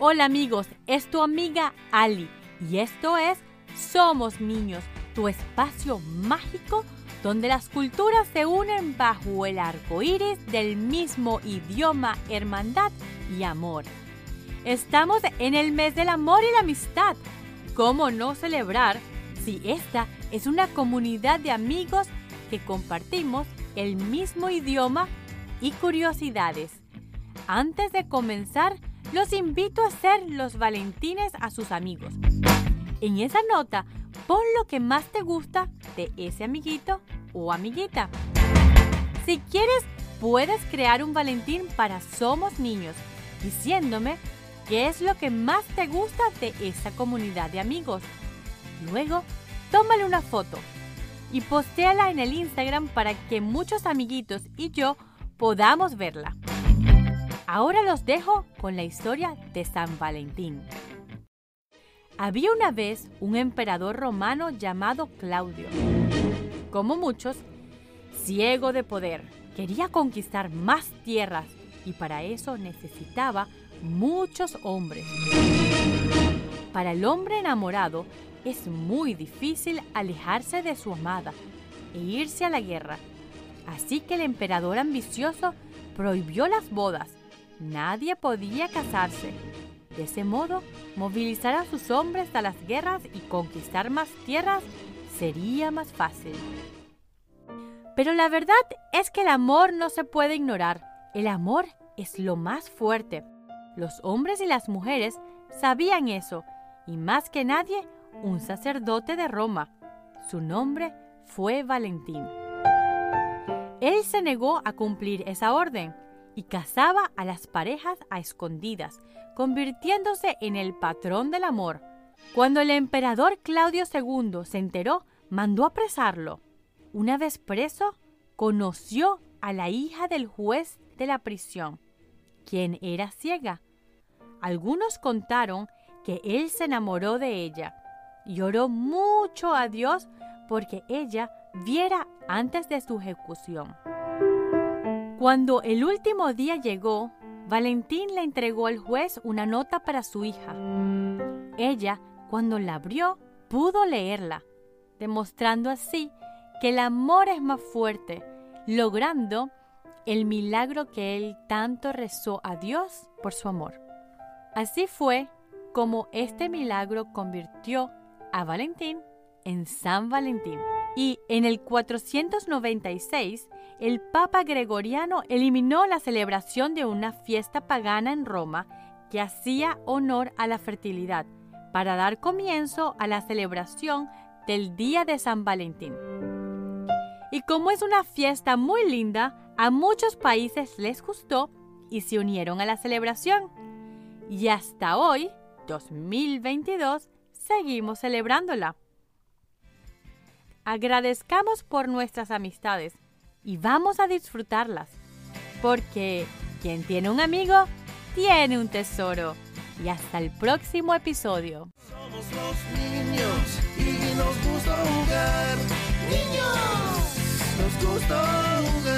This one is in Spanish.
Hola amigos, es tu amiga Ali y esto es Somos Niños, tu espacio mágico donde las culturas se unen bajo el arco iris del mismo idioma, hermandad y amor. Estamos en el mes del amor y la amistad. ¿Cómo no celebrar si esta es una comunidad de amigos que compartimos el mismo idioma y curiosidades? Antes de comenzar, los invito a hacer los valentines a sus amigos. En esa nota, pon lo que más te gusta de ese amiguito o amiguita. Si quieres, puedes crear un Valentín para Somos Niños, diciéndome qué es lo que más te gusta de esa comunidad de amigos. Luego, tómale una foto y postéala en el Instagram para que muchos amiguitos y yo podamos verla. Ahora los dejo con la historia de San Valentín. Había una vez un emperador romano llamado Claudio. Como muchos, ciego de poder, quería conquistar más tierras y para eso necesitaba muchos hombres. Para el hombre enamorado es muy difícil alejarse de su amada e irse a la guerra. Así que el emperador ambicioso prohibió las bodas. Nadie podía casarse de ese modo, movilizar a sus hombres a las guerras y conquistar más tierras sería más fácil. Pero la verdad es que el amor no se puede ignorar. El amor es lo más fuerte. Los hombres y las mujeres sabían eso, y más que nadie, un sacerdote de Roma. Su nombre fue Valentín. Él se negó a cumplir esa orden y casaba a las parejas a escondidas, convirtiéndose en el patrón del amor. Cuando el emperador Claudio II se enteró, mandó apresarlo. Una vez preso, conoció a la hija del juez de la prisión, quien era ciega. Algunos contaron que él se enamoró de ella y oró mucho a Dios porque ella viera antes de su ejecución. Cuando el último día llegó, Valentín le entregó al juez una nota para su hija. Ella, cuando la abrió, pudo leerla, demostrando así que el amor es más fuerte, logrando el milagro que él tanto rezó a Dios por su amor. Así fue como este milagro convirtió a Valentín en San Valentín. Y en el 496, el Papa Gregoriano eliminó la celebración de una fiesta pagana en Roma que hacía honor a la fertilidad para dar comienzo a la celebración del Día de San Valentín. Y como es una fiesta muy linda, a muchos países les gustó y se unieron a la celebración. Y hasta hoy, 2022, seguimos celebrándola. Agradezcamos por nuestras amistades y vamos a disfrutarlas, porque quien tiene un amigo, tiene un tesoro. Y hasta el próximo episodio. Somos los niños y nos gusta jugar. Niños, nos gusta jugar.